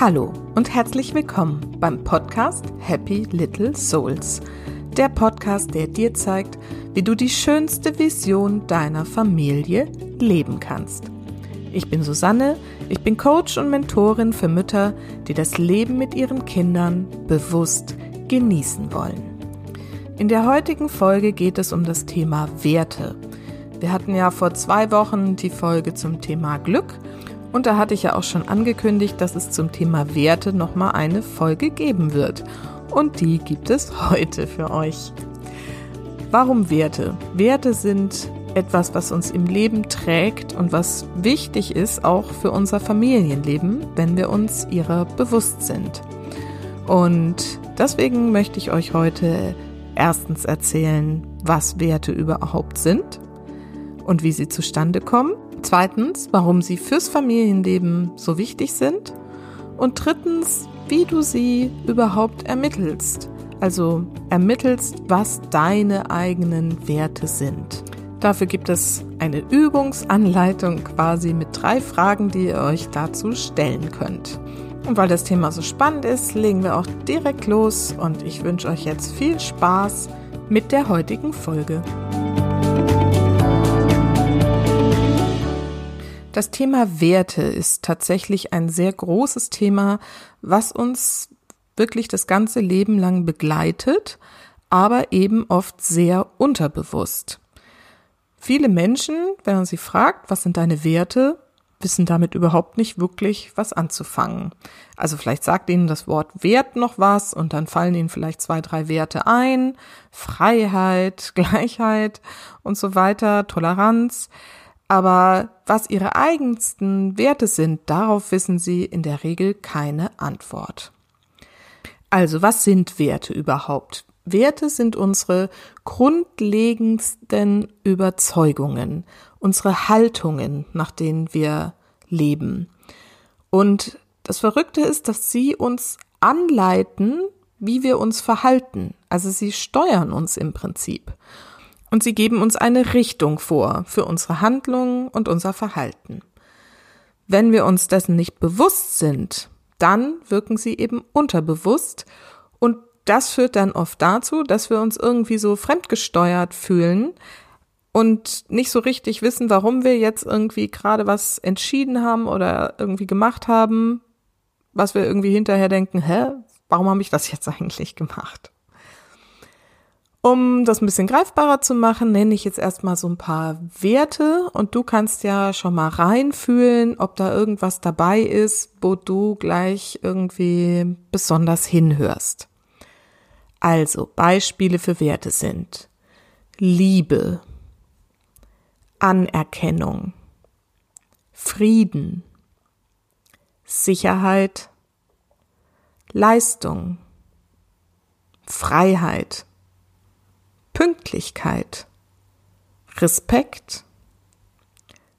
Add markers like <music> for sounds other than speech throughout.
Hallo und herzlich willkommen beim Podcast Happy Little Souls. Der Podcast, der dir zeigt, wie du die schönste Vision deiner Familie leben kannst. Ich bin Susanne, ich bin Coach und Mentorin für Mütter, die das Leben mit ihren Kindern bewusst genießen wollen. In der heutigen Folge geht es um das Thema Werte. Wir hatten ja vor zwei Wochen die Folge zum Thema Glück und da hatte ich ja auch schon angekündigt, dass es zum Thema Werte nochmal eine Folge geben wird. Und die gibt es heute für euch. Warum Werte? Werte sind etwas, was uns im Leben trägt und was wichtig ist auch für unser Familienleben, wenn wir uns ihrer bewusst sind. Und deswegen möchte ich euch heute erstens erzählen, was Werte überhaupt sind und wie sie zustande kommen. Zweitens, warum sie fürs Familienleben so wichtig sind. Und drittens, wie du sie überhaupt ermittelst. Also ermittelst, was deine eigenen Werte sind. Dafür gibt es eine Übungsanleitung quasi mit drei Fragen, die ihr euch dazu stellen könnt. Und weil das Thema so spannend ist, legen wir auch direkt los und ich wünsche euch jetzt viel Spaß mit der heutigen Folge. Das Thema Werte ist tatsächlich ein sehr großes Thema, was uns wirklich das ganze Leben lang begleitet, aber eben oft sehr unterbewusst. Viele Menschen, wenn man sie fragt, was sind deine Werte, wissen damit überhaupt nicht wirklich was anzufangen. Also vielleicht sagt ihnen das Wort Wert noch was und dann fallen ihnen vielleicht zwei, drei Werte ein. Freiheit, <laughs> Gleichheit und so weiter, Toleranz. Aber was ihre eigensten Werte sind, darauf wissen sie in der Regel keine Antwort. Also was sind Werte überhaupt? Werte sind unsere grundlegendsten Überzeugungen, unsere Haltungen, nach denen wir leben. Und das Verrückte ist, dass sie uns anleiten, wie wir uns verhalten. Also sie steuern uns im Prinzip. Und sie geben uns eine Richtung vor für unsere Handlungen und unser Verhalten. Wenn wir uns dessen nicht bewusst sind, dann wirken sie eben unterbewusst und das führt dann oft dazu, dass wir uns irgendwie so fremdgesteuert fühlen und nicht so richtig wissen, warum wir jetzt irgendwie gerade was entschieden haben oder irgendwie gemacht haben, was wir irgendwie hinterher denken, hä, warum habe ich das jetzt <laughs> eigentlich gemacht? Um das ein bisschen greifbarer zu machen, nenne ich jetzt erstmal so ein paar Werte und du kannst ja schon mal reinfühlen, ob da irgendwas dabei ist, wo du gleich irgendwie besonders hinhörst. Also Beispiele für Werte sind Liebe, Anerkennung, Frieden, Sicherheit, Leistung, Freiheit, Pünktlichkeit, Respekt,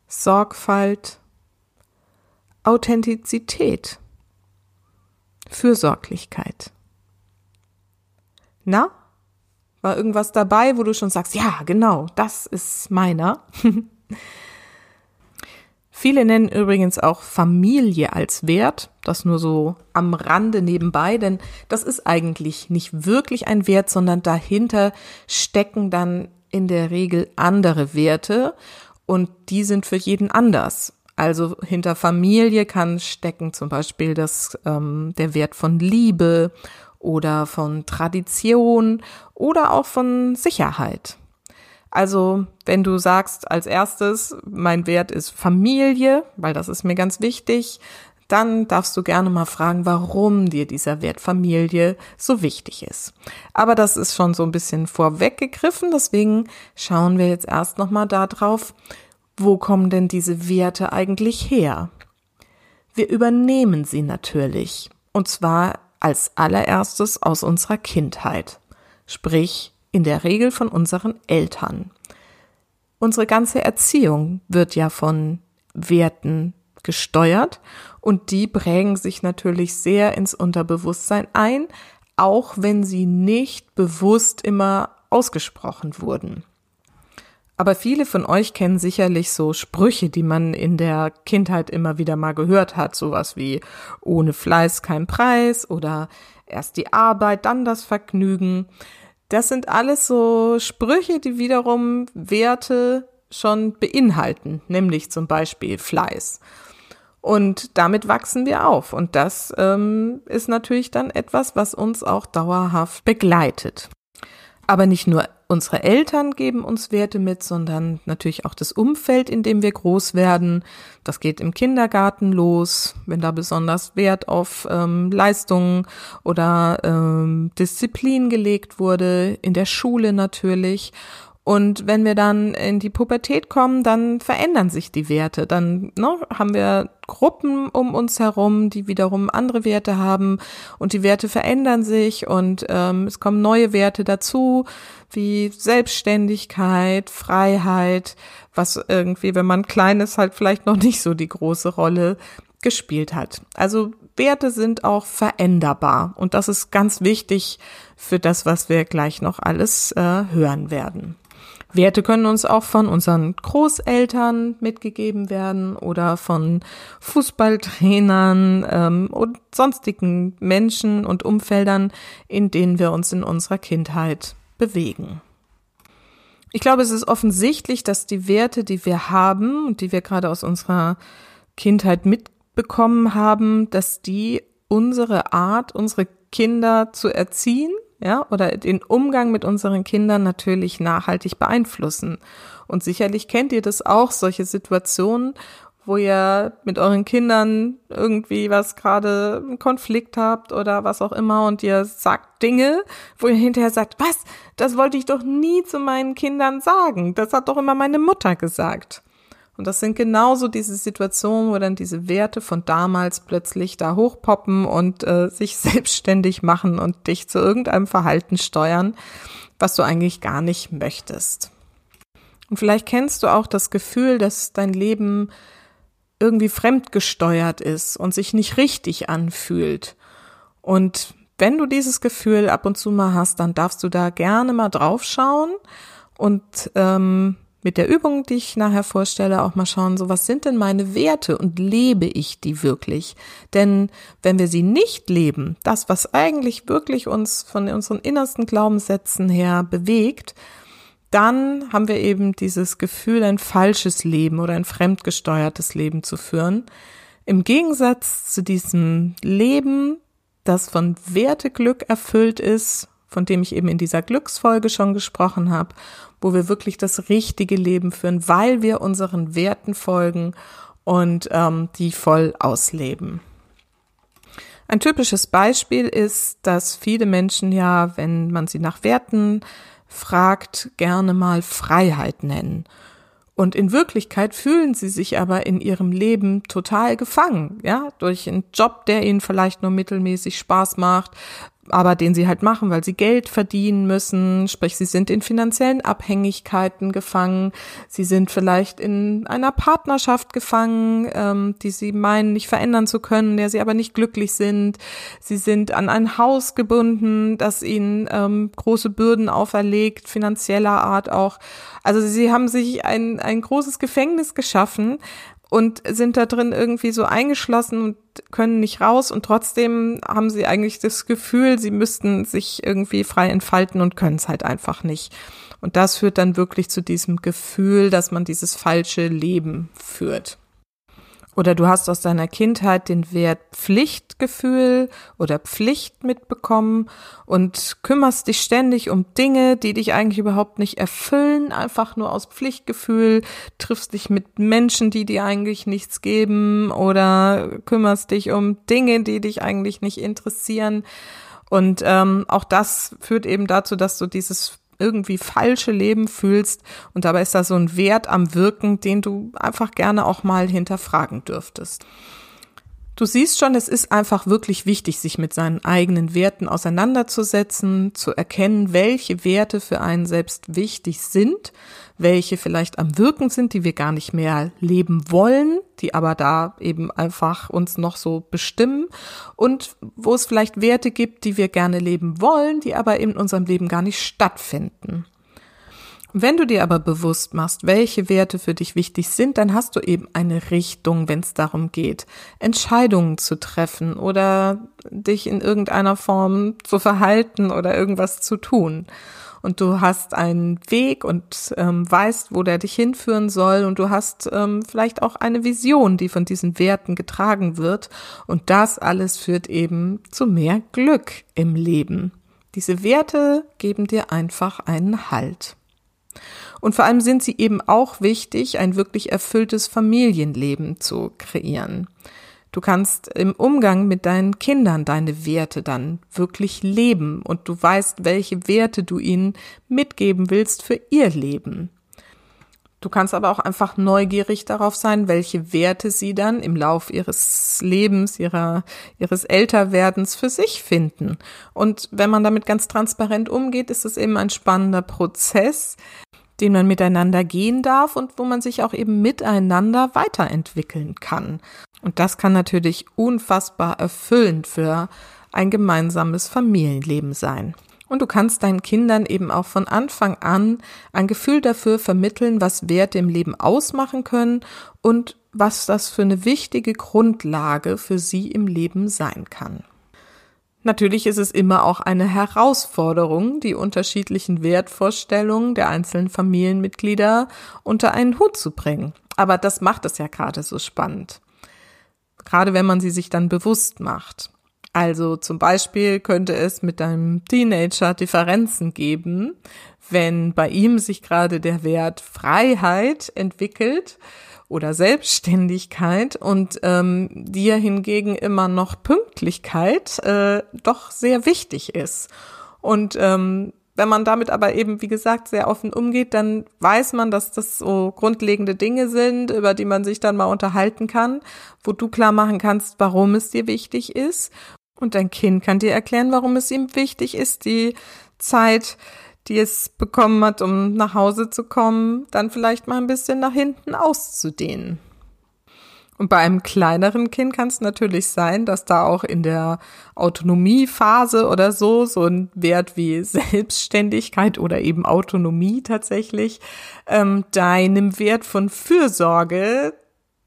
Sorgfalt, Authentizität, Fürsorglichkeit. Na? War irgendwas dabei, wo du schon sagst, ja, genau, das ist meiner? <laughs> Viele nennen übrigens auch Familie als Wert, das nur so am Rande nebenbei, denn das ist eigentlich nicht wirklich ein Wert, sondern dahinter stecken dann in der Regel andere Werte und die sind für jeden anders. Also hinter Familie kann stecken zum Beispiel das, ähm, der Wert von Liebe oder von Tradition oder auch von Sicherheit. Also, wenn du sagst als erstes, mein Wert ist Familie, weil das ist mir ganz wichtig, dann darfst du gerne mal fragen, warum dir dieser Wert Familie so wichtig ist. Aber das ist schon so ein bisschen vorweggegriffen, deswegen schauen wir jetzt erst nochmal darauf, wo kommen denn diese Werte eigentlich her? Wir übernehmen sie natürlich. Und zwar als allererstes aus unserer Kindheit, sprich in der Regel von unseren Eltern. Unsere ganze Erziehung wird ja von Werten gesteuert und die prägen sich natürlich sehr ins Unterbewusstsein ein, auch wenn sie nicht bewusst immer ausgesprochen wurden. Aber viele von euch kennen sicherlich so Sprüche, die man in der Kindheit immer wieder mal gehört hat, sowas wie ohne Fleiß kein Preis oder erst die Arbeit, dann das Vergnügen. Das sind alles so Sprüche, die wiederum Werte schon beinhalten, nämlich zum Beispiel Fleiß. Und damit wachsen wir auf. Und das ähm, ist natürlich dann etwas, was uns auch dauerhaft begleitet. Aber nicht nur unsere Eltern geben uns Werte mit, sondern natürlich auch das Umfeld, in dem wir groß werden. Das geht im Kindergarten los, wenn da besonders Wert auf ähm, Leistungen oder ähm, Disziplin gelegt wurde, in der Schule natürlich. Und wenn wir dann in die Pubertät kommen, dann verändern sich die Werte. Dann ne, haben wir Gruppen um uns herum, die wiederum andere Werte haben und die Werte verändern sich und ähm, es kommen neue Werte dazu, wie Selbstständigkeit, Freiheit, was irgendwie, wenn man klein ist, halt vielleicht noch nicht so die große Rolle gespielt hat. Also Werte sind auch veränderbar und das ist ganz wichtig für das, was wir gleich noch alles äh, hören werden. Werte können uns auch von unseren Großeltern mitgegeben werden oder von Fußballtrainern ähm, und sonstigen Menschen und Umfeldern, in denen wir uns in unserer Kindheit bewegen. Ich glaube, es ist offensichtlich, dass die Werte, die wir haben und die wir gerade aus unserer Kindheit mitbekommen haben, dass die unsere Art, unsere Kinder zu erziehen ja, oder den Umgang mit unseren Kindern natürlich nachhaltig beeinflussen. Und sicherlich kennt ihr das auch, solche Situationen, wo ihr mit euren Kindern irgendwie was gerade einen Konflikt habt oder was auch immer und ihr sagt Dinge, wo ihr hinterher sagt, was, das wollte ich doch nie zu meinen Kindern sagen. Das hat doch immer meine Mutter gesagt. Und das sind genauso diese Situationen, wo dann diese Werte von damals plötzlich da hochpoppen und äh, sich <laughs> selbstständig machen und dich zu irgendeinem Verhalten steuern, was du eigentlich gar nicht möchtest. Und vielleicht kennst du auch das Gefühl, dass dein Leben irgendwie fremdgesteuert ist und sich nicht richtig anfühlt. Und wenn du dieses Gefühl ab und zu mal hast, dann darfst du da gerne mal draufschauen und ähm, mit der Übung, die ich nachher vorstelle, auch mal schauen, so was sind denn meine Werte und lebe ich die wirklich? Denn wenn wir sie nicht leben, das, was eigentlich wirklich uns von unseren innersten Glaubenssätzen her bewegt, dann haben wir eben dieses Gefühl, ein falsches Leben oder ein fremdgesteuertes Leben zu führen. Im Gegensatz zu diesem Leben, das von Werteglück erfüllt ist, von dem ich eben in dieser Glücksfolge schon gesprochen habe wo wir wirklich das richtige Leben führen, weil wir unseren Werten folgen und ähm, die voll ausleben. Ein typisches Beispiel ist, dass viele Menschen ja, wenn man sie nach Werten fragt, gerne mal Freiheit nennen. Und in Wirklichkeit fühlen sie sich aber in ihrem Leben total gefangen, ja, durch einen Job, der ihnen vielleicht nur mittelmäßig Spaß macht, aber den sie halt machen, weil sie Geld verdienen müssen, sprich sie sind in finanziellen Abhängigkeiten gefangen, sie sind vielleicht in einer Partnerschaft gefangen, ähm, die sie meinen nicht verändern zu können, der sie aber nicht glücklich sind, sie sind an ein Haus gebunden, das ihnen ähm, große Bürden auferlegt, finanzieller Art auch. Also sie haben sich ein, ein großes Gefängnis geschaffen, und sind da drin irgendwie so eingeschlossen und können nicht raus und trotzdem haben sie eigentlich das Gefühl, sie müssten sich irgendwie frei entfalten und können es halt einfach nicht. Und das führt dann wirklich zu diesem Gefühl, dass man dieses falsche Leben führt. Oder du hast aus deiner Kindheit den Wert Pflichtgefühl oder Pflicht mitbekommen und kümmerst dich ständig um Dinge, die dich eigentlich überhaupt nicht erfüllen, einfach nur aus Pflichtgefühl, triffst dich mit Menschen, die dir eigentlich nichts geben oder kümmerst dich um Dinge, die dich eigentlich nicht interessieren. Und ähm, auch das führt eben dazu, dass du dieses irgendwie falsche Leben fühlst und dabei ist da so ein Wert am Wirken, den du einfach gerne auch mal hinterfragen dürftest. Du siehst schon, es ist einfach wirklich wichtig, sich mit seinen eigenen Werten auseinanderzusetzen, zu erkennen, welche Werte für einen selbst wichtig sind, welche vielleicht am Wirken sind, die wir gar nicht mehr leben wollen, die aber da eben einfach uns noch so bestimmen und wo es vielleicht Werte gibt, die wir gerne leben wollen, die aber in unserem Leben gar nicht stattfinden. Wenn du dir aber bewusst machst, welche Werte für dich wichtig sind, dann hast du eben eine Richtung, wenn es darum geht, Entscheidungen zu treffen oder dich in irgendeiner Form zu verhalten oder irgendwas zu tun. Und du hast einen Weg und ähm, weißt, wo der dich hinführen soll und du hast ähm, vielleicht auch eine Vision, die von diesen Werten getragen wird. Und das alles führt eben zu mehr Glück im Leben. Diese Werte geben dir einfach einen Halt. Und vor allem sind sie eben auch wichtig, ein wirklich erfülltes Familienleben zu kreieren. Du kannst im Umgang mit deinen Kindern deine Werte dann wirklich leben und du weißt, welche Werte du ihnen mitgeben willst für ihr Leben. Du kannst aber auch einfach neugierig darauf sein, welche Werte sie dann im Lauf ihres Lebens, ihrer, ihres Älterwerdens für sich finden. Und wenn man damit ganz transparent umgeht, ist es eben ein spannender Prozess, den man miteinander gehen darf und wo man sich auch eben miteinander weiterentwickeln kann. Und das kann natürlich unfassbar erfüllend für ein gemeinsames Familienleben sein. Und du kannst deinen Kindern eben auch von Anfang an ein Gefühl dafür vermitteln, was Werte im Leben ausmachen können und was das für eine wichtige Grundlage für sie im Leben sein kann. Natürlich ist es immer auch eine Herausforderung, die unterschiedlichen Wertvorstellungen der einzelnen Familienmitglieder unter einen Hut zu bringen. Aber das macht es ja gerade so spannend. Gerade wenn man sie sich dann bewusst macht. Also zum Beispiel könnte es mit einem Teenager Differenzen geben, wenn bei ihm sich gerade der Wert Freiheit entwickelt oder Selbstständigkeit und ähm, dir hingegen immer noch Pünktlichkeit äh, doch sehr wichtig ist. Und ähm, wenn man damit aber eben, wie gesagt, sehr offen umgeht, dann weiß man, dass das so grundlegende Dinge sind, über die man sich dann mal unterhalten kann, wo du klar machen kannst, warum es dir wichtig ist. Und dein Kind kann dir erklären, warum es ihm wichtig ist, die Zeit die es bekommen hat, um nach Hause zu kommen, dann vielleicht mal ein bisschen nach hinten auszudehnen. Und bei einem kleineren Kind kann es natürlich sein, dass da auch in der Autonomiephase oder so so ein Wert wie Selbstständigkeit oder eben Autonomie tatsächlich ähm, deinem Wert von Fürsorge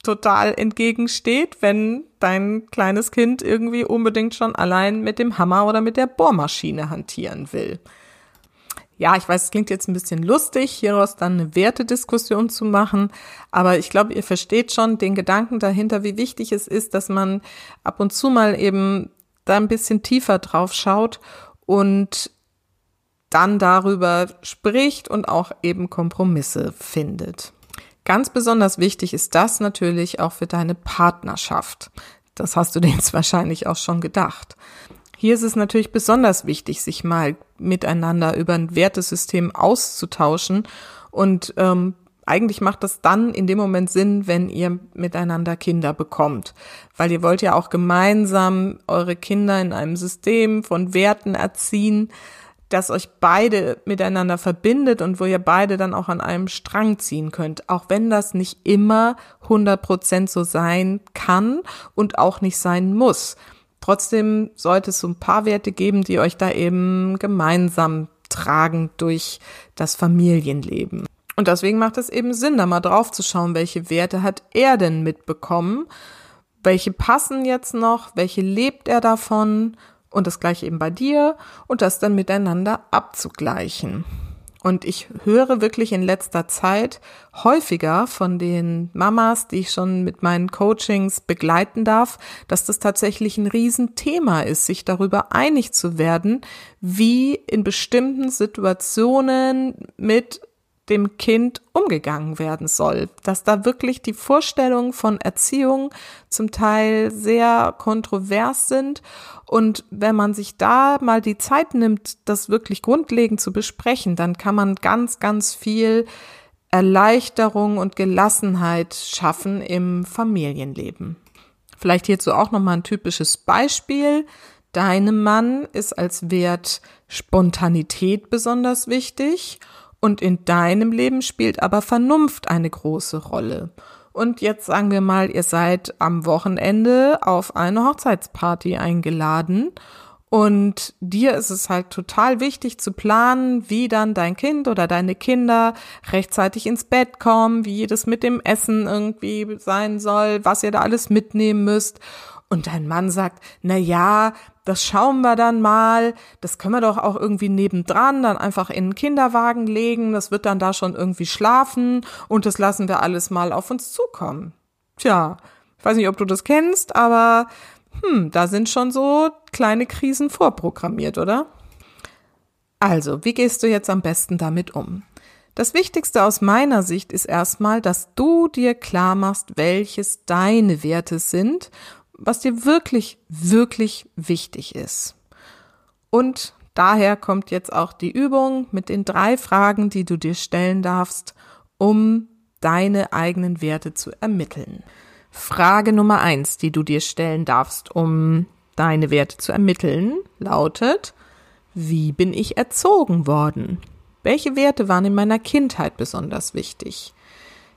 total entgegensteht, wenn dein kleines Kind irgendwie unbedingt schon allein mit dem Hammer oder mit der Bohrmaschine hantieren will ja, ich weiß, es klingt jetzt ein bisschen lustig, hieraus dann eine Wertediskussion zu machen, aber ich glaube, ihr versteht schon den Gedanken dahinter, wie wichtig es ist, dass man ab und zu mal eben da ein bisschen tiefer drauf schaut und dann darüber spricht und auch eben Kompromisse findet. Ganz besonders wichtig ist das natürlich auch für deine Partnerschaft. Das hast du dir jetzt wahrscheinlich auch schon gedacht. Hier ist es natürlich besonders wichtig, sich mal miteinander über ein Wertesystem auszutauschen. Und ähm, eigentlich macht das dann in dem Moment Sinn, wenn ihr miteinander Kinder bekommt, weil ihr wollt ja auch gemeinsam eure Kinder in einem System von Werten erziehen, das euch beide miteinander verbindet und wo ihr beide dann auch an einem Strang ziehen könnt, auch wenn das nicht immer 100 Prozent so sein kann und auch nicht sein muss. Trotzdem sollte es so ein paar Werte geben, die euch da eben gemeinsam tragen durch das Familienleben. Und deswegen macht es eben Sinn, da mal drauf zu schauen, welche Werte hat er denn mitbekommen, welche passen jetzt noch, welche lebt er davon und das gleiche eben bei dir und das dann miteinander abzugleichen. Und ich höre wirklich in letzter Zeit häufiger von den Mamas, die ich schon mit meinen Coachings begleiten darf, dass das tatsächlich ein Riesenthema ist, sich darüber einig zu werden, wie in bestimmten Situationen mit dem Kind umgegangen werden soll. Dass da wirklich die Vorstellungen von Erziehung zum Teil sehr kontrovers sind. Und wenn man sich da mal die Zeit nimmt, das wirklich grundlegend zu besprechen, dann kann man ganz, ganz viel Erleichterung und Gelassenheit schaffen im Familienleben. Vielleicht hierzu auch nochmal ein typisches Beispiel. Deinem Mann ist als Wert Spontanität besonders wichtig und in deinem Leben spielt aber Vernunft eine große Rolle. Und jetzt sagen wir mal, ihr seid am Wochenende auf eine Hochzeitsparty eingeladen Und dir ist es halt total wichtig zu planen, wie dann dein Kind oder deine Kinder rechtzeitig ins Bett kommen, wie das mit dem Essen irgendwie sein soll, was ihr da alles mitnehmen müsst. Und dein Mann sagt, na ja, das schauen wir dann mal, das können wir doch auch irgendwie nebendran dann einfach in den Kinderwagen legen, das wird dann da schon irgendwie schlafen und das lassen wir alles mal auf uns zukommen. Tja, ich weiß nicht, ob du das kennst, aber hm, da sind schon so kleine Krisen vorprogrammiert, oder? Also, wie gehst du jetzt am besten damit um? Das Wichtigste aus meiner Sicht ist erstmal, dass du dir klar machst, welches deine Werte sind, was dir wirklich, wirklich wichtig ist. Und daher kommt jetzt auch die Übung mit den drei Fragen, die du dir stellen darfst, um deine eigenen Werte zu ermitteln. Frage Nummer eins, die du dir stellen darfst, um deine Werte zu ermitteln, lautet, wie bin ich erzogen worden? Welche Werte waren in meiner Kindheit besonders wichtig?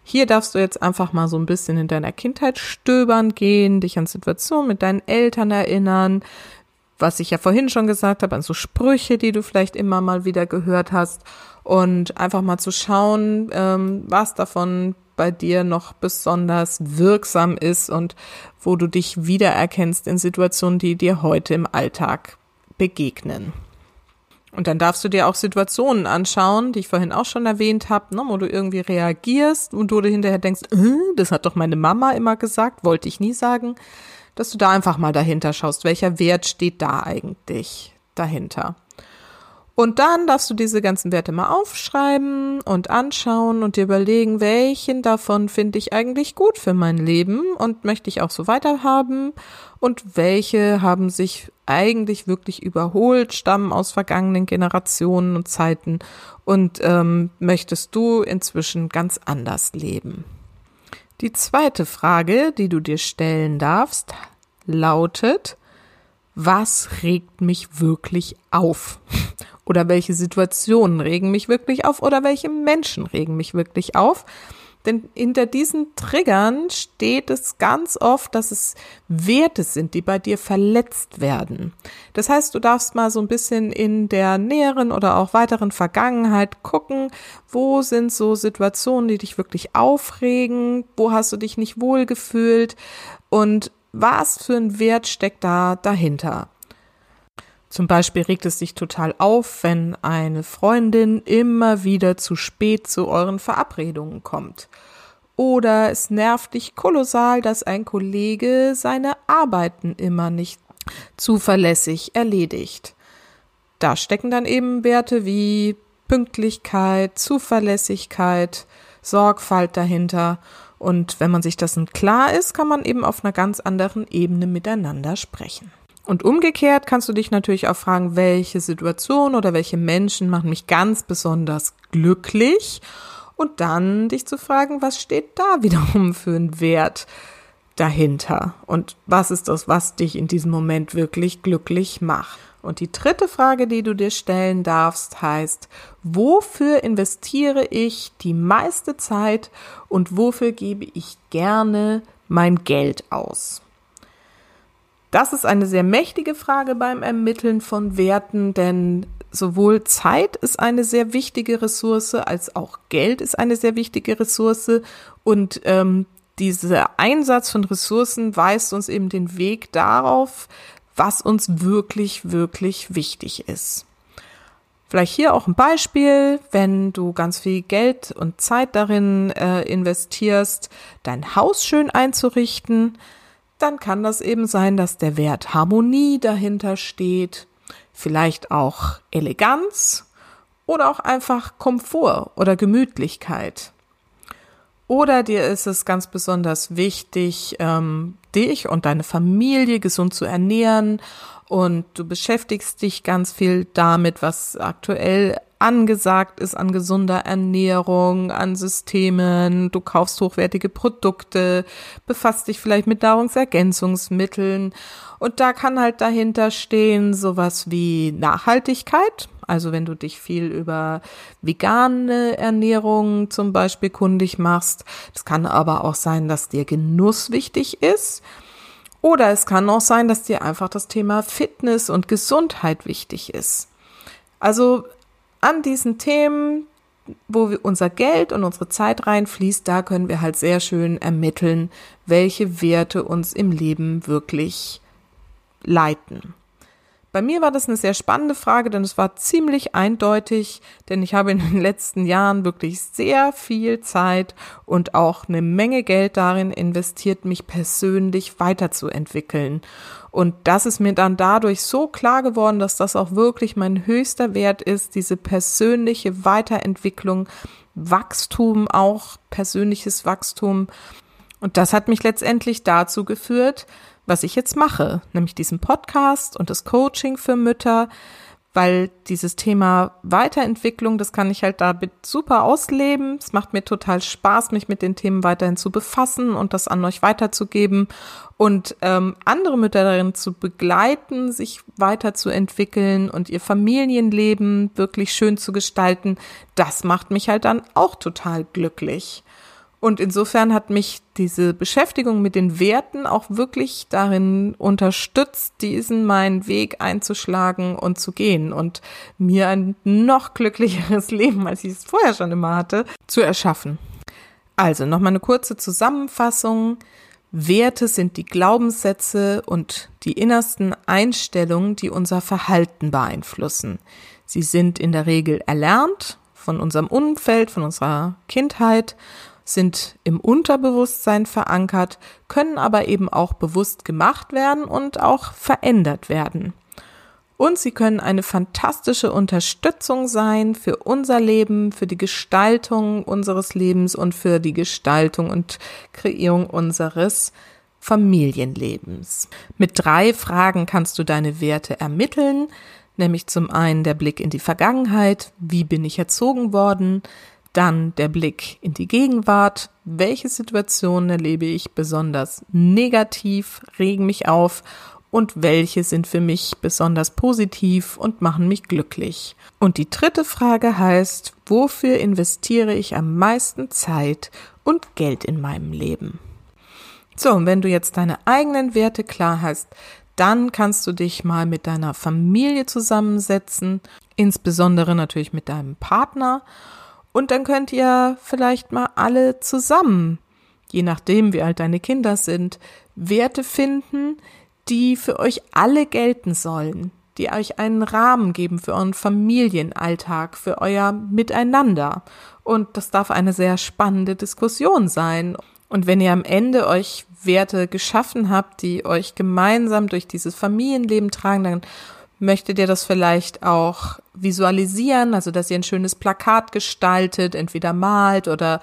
Hier darfst du jetzt einfach mal so ein bisschen in deiner Kindheit stöbern gehen, dich an Situationen mit deinen Eltern erinnern, was ich ja vorhin schon gesagt habe, an so Sprüche, die du vielleicht immer mal wieder gehört hast und einfach mal zu schauen, ähm, was davon bei dir noch besonders wirksam ist und wo du dich wiedererkennst in Situationen, die dir heute im Alltag begegnen. Und dann darfst du dir auch Situationen anschauen, die ich vorhin auch schon erwähnt habe, ne, wo du irgendwie reagierst und du hinterher denkst, äh, das hat doch meine Mama immer gesagt, wollte ich nie sagen, dass du da einfach mal dahinter schaust, welcher Wert steht da eigentlich dahinter. Und dann darfst du diese ganzen Werte mal aufschreiben und anschauen und dir überlegen, welchen davon finde ich eigentlich gut für mein Leben und möchte ich auch so weiterhaben und welche haben sich eigentlich wirklich überholt, stammen aus vergangenen Generationen und Zeiten und ähm, möchtest du inzwischen ganz anders leben. Die zweite Frage, die du dir stellen darfst, lautet, was regt mich wirklich auf? Oder welche Situationen regen mich wirklich auf? Oder welche Menschen regen mich wirklich auf? Denn hinter diesen Triggern steht es ganz oft, dass es Werte sind, die bei dir verletzt werden. Das heißt, du darfst mal so ein bisschen in der näheren oder auch weiteren Vergangenheit gucken, wo sind so Situationen, die dich wirklich aufregen, wo hast du dich nicht wohlgefühlt und was für ein Wert steckt da dahinter? Zum Beispiel regt es dich total auf, wenn eine Freundin immer wieder zu spät zu euren Verabredungen kommt. Oder es nervt dich kolossal, dass ein Kollege seine Arbeiten immer nicht zuverlässig erledigt. Da stecken dann eben Werte wie Pünktlichkeit, Zuverlässigkeit, Sorgfalt dahinter und wenn man sich dessen klar ist, kann man eben auf einer ganz anderen Ebene miteinander sprechen. Und umgekehrt kannst du dich natürlich auch fragen, welche Situation oder welche Menschen machen mich ganz besonders glücklich? Und dann dich zu fragen, was steht da wiederum für einen Wert dahinter? Und was ist das, was dich in diesem Moment wirklich glücklich macht? Und die dritte Frage, die du dir stellen darfst, heißt, wofür investiere ich die meiste Zeit und wofür gebe ich gerne mein Geld aus? Das ist eine sehr mächtige Frage beim Ermitteln von Werten, denn sowohl Zeit ist eine sehr wichtige Ressource, als auch Geld ist eine sehr wichtige Ressource. Und ähm, dieser Einsatz von Ressourcen weist uns eben den Weg darauf, was uns wirklich, wirklich wichtig ist. Vielleicht hier auch ein Beispiel, wenn du ganz viel Geld und Zeit darin äh, investierst, dein Haus schön einzurichten, dann kann das eben sein, dass der Wert Harmonie dahinter steht, vielleicht auch Eleganz oder auch einfach Komfort oder Gemütlichkeit. Oder dir ist es ganz besonders wichtig, ähm, dich und deine Familie gesund zu ernähren und du beschäftigst dich ganz viel damit, was aktuell angesagt ist an gesunder Ernährung, an Systemen, du kaufst hochwertige Produkte, befasst dich vielleicht mit Nahrungsergänzungsmitteln. Und da kann halt dahinter stehen sowas wie Nachhaltigkeit, also wenn du dich viel über vegane Ernährung zum Beispiel kundig machst. Es kann aber auch sein, dass dir Genuss wichtig ist. Oder es kann auch sein, dass dir einfach das Thema Fitness und Gesundheit wichtig ist. Also an diesen Themen, wo unser Geld und unsere Zeit reinfließt, da können wir halt sehr schön ermitteln, welche Werte uns im Leben wirklich leiten. Bei mir war das eine sehr spannende Frage, denn es war ziemlich eindeutig, denn ich habe in den letzten Jahren wirklich sehr viel Zeit und auch eine Menge Geld darin investiert, mich persönlich weiterzuentwickeln. Und das ist mir dann dadurch so klar geworden, dass das auch wirklich mein höchster Wert ist, diese persönliche Weiterentwicklung, Wachstum, auch persönliches Wachstum. Und das hat mich letztendlich dazu geführt, was ich jetzt mache, nämlich diesen Podcast und das Coaching für Mütter, weil dieses Thema Weiterentwicklung, das kann ich halt da super ausleben. Es macht mir total Spaß, mich mit den Themen weiterhin zu befassen und das an euch weiterzugeben und ähm, andere Mütter darin zu begleiten, sich weiterzuentwickeln und ihr Familienleben wirklich schön zu gestalten. Das macht mich halt dann auch total glücklich. Und insofern hat mich diese Beschäftigung mit den Werten auch wirklich darin unterstützt, diesen meinen Weg einzuschlagen und zu gehen und mir ein noch glücklicheres <laughs> Leben, als ich es vorher schon immer hatte, zu erschaffen. Also nochmal eine kurze Zusammenfassung. Werte sind die Glaubenssätze und die innersten Einstellungen, die unser Verhalten beeinflussen. Sie sind in der Regel erlernt von unserem Umfeld, von unserer Kindheit sind im Unterbewusstsein verankert, können aber eben auch bewusst gemacht werden und auch verändert werden. Und sie können eine fantastische Unterstützung sein für unser Leben, für die Gestaltung unseres Lebens und für die Gestaltung und Kreierung unseres Familienlebens. Mit drei Fragen kannst du deine Werte ermitteln, nämlich zum einen der Blick in die Vergangenheit, wie bin ich erzogen worden, dann der Blick in die Gegenwart. Welche Situationen erlebe ich besonders negativ, regen mich auf und welche sind für mich besonders positiv und machen mich glücklich. Und die dritte Frage heißt, wofür investiere ich am meisten Zeit und Geld in meinem Leben? So, und wenn du jetzt deine eigenen Werte klar hast, dann kannst du dich mal mit deiner Familie zusammensetzen, insbesondere natürlich mit deinem Partner und dann könnt ihr vielleicht mal alle zusammen, je nachdem wie alt deine Kinder sind, Werte finden, die für euch alle gelten sollen, die euch einen Rahmen geben für euren Familienalltag, für euer Miteinander. Und das darf eine sehr spannende Diskussion sein. Und wenn ihr am Ende euch Werte geschaffen habt, die euch gemeinsam durch dieses Familienleben tragen, dann möchtet ihr das vielleicht auch visualisieren, also dass ihr ein schönes Plakat gestaltet, entweder malt oder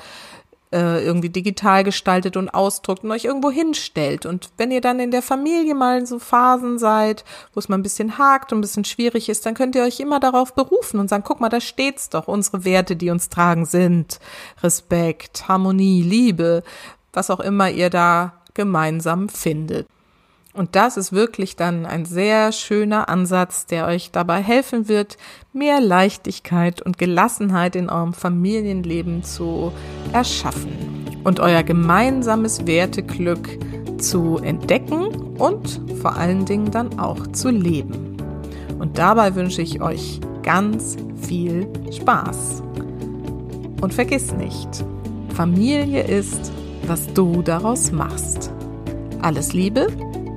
äh, irgendwie digital gestaltet und ausdruckt und euch irgendwo hinstellt. Und wenn ihr dann in der Familie mal in so Phasen seid, wo es mal ein bisschen hakt und ein bisschen schwierig ist, dann könnt ihr euch immer darauf berufen und sagen, guck mal, da steht's doch, unsere Werte, die uns tragen, sind Respekt, Harmonie, Liebe, was auch immer ihr da gemeinsam findet. Und das ist wirklich dann ein sehr schöner Ansatz, der euch dabei helfen wird, mehr Leichtigkeit und Gelassenheit in eurem Familienleben zu erschaffen und euer gemeinsames Werteglück zu entdecken und vor allen Dingen dann auch zu leben. Und dabei wünsche ich euch ganz viel Spaß. Und vergiss nicht, Familie ist, was du daraus machst. Alles Liebe,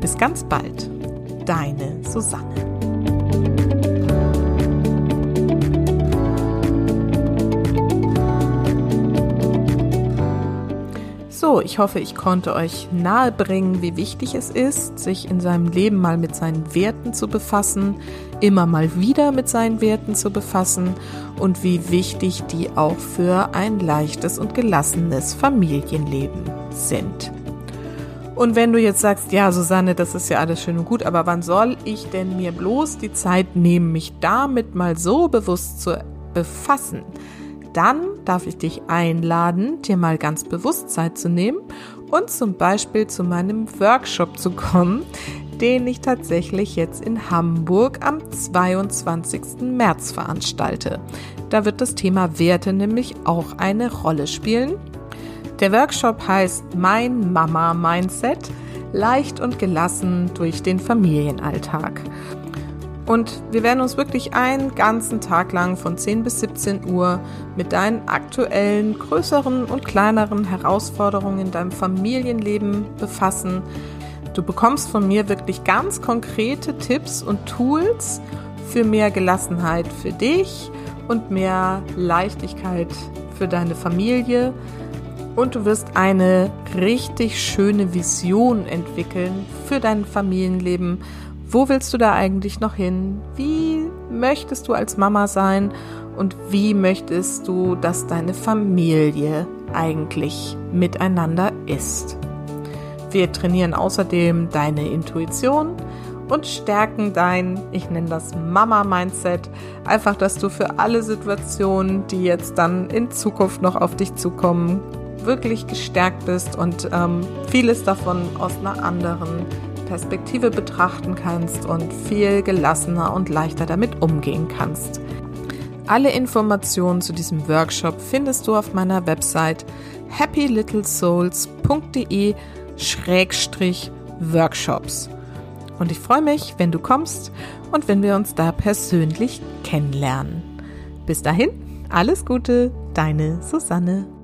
bis ganz bald. Deine Susanne. So, ich hoffe, ich konnte euch nahebringen, wie wichtig es ist, sich in seinem Leben mal mit seinen Werten zu befassen, immer mal wieder mit seinen Werten zu befassen und wie wichtig die auch für ein leichtes und gelassenes Familienleben sind. Und wenn du jetzt sagst, ja, Susanne, das ist ja alles schön und gut, aber wann soll ich denn mir bloß die Zeit nehmen, mich damit mal so bewusst zu befassen? Dann darf ich dich einladen, dir mal ganz bewusst Zeit zu nehmen und zum Beispiel zu meinem Workshop zu kommen, den ich tatsächlich jetzt in Hamburg am 22. März veranstalte. Da wird das Thema Werte nämlich auch eine Rolle spielen der Workshop heißt Mein Mama Mindset. leicht und gelassen durch den Familienalltag. Und wir werden uns wirklich einen ganzen Tag lang von 10 bis 17 Uhr mit deinen aktuellen, größeren und kleineren Herausforderungen in deinem Familienleben befassen. Du bekommst von mir wirklich ganz konkrete Tipps und Tools für mehr Gelassenheit für dich und mehr Leichtigkeit für deine Familie. Und du wirst eine richtig schöne Vision entwickeln für dein Familienleben wo willst du da eigentlich noch hin? Wie möchtest du als Mama sein? Und wie möchtest du, dass deine Familie eigentlich miteinander ist? Wir trainieren außerdem deine Intuition und stärken dein, ich nenne das Mama-Mindset, einfach, dass du für alle Situationen, die jetzt dann in Zukunft noch auf dich zukommen, wirklich gestärkt bist und ähm, vieles davon aus einer anderen Perspektive betrachten kannst und viel gelassener und leichter damit umgehen kannst. Alle Informationen zu diesem Workshop findest du auf meiner Website happylittlesouls.de-workshops. Und ich freue mich, wenn du kommst und wenn wir uns da persönlich kennenlernen. Bis dahin, alles Gute, deine Susanne.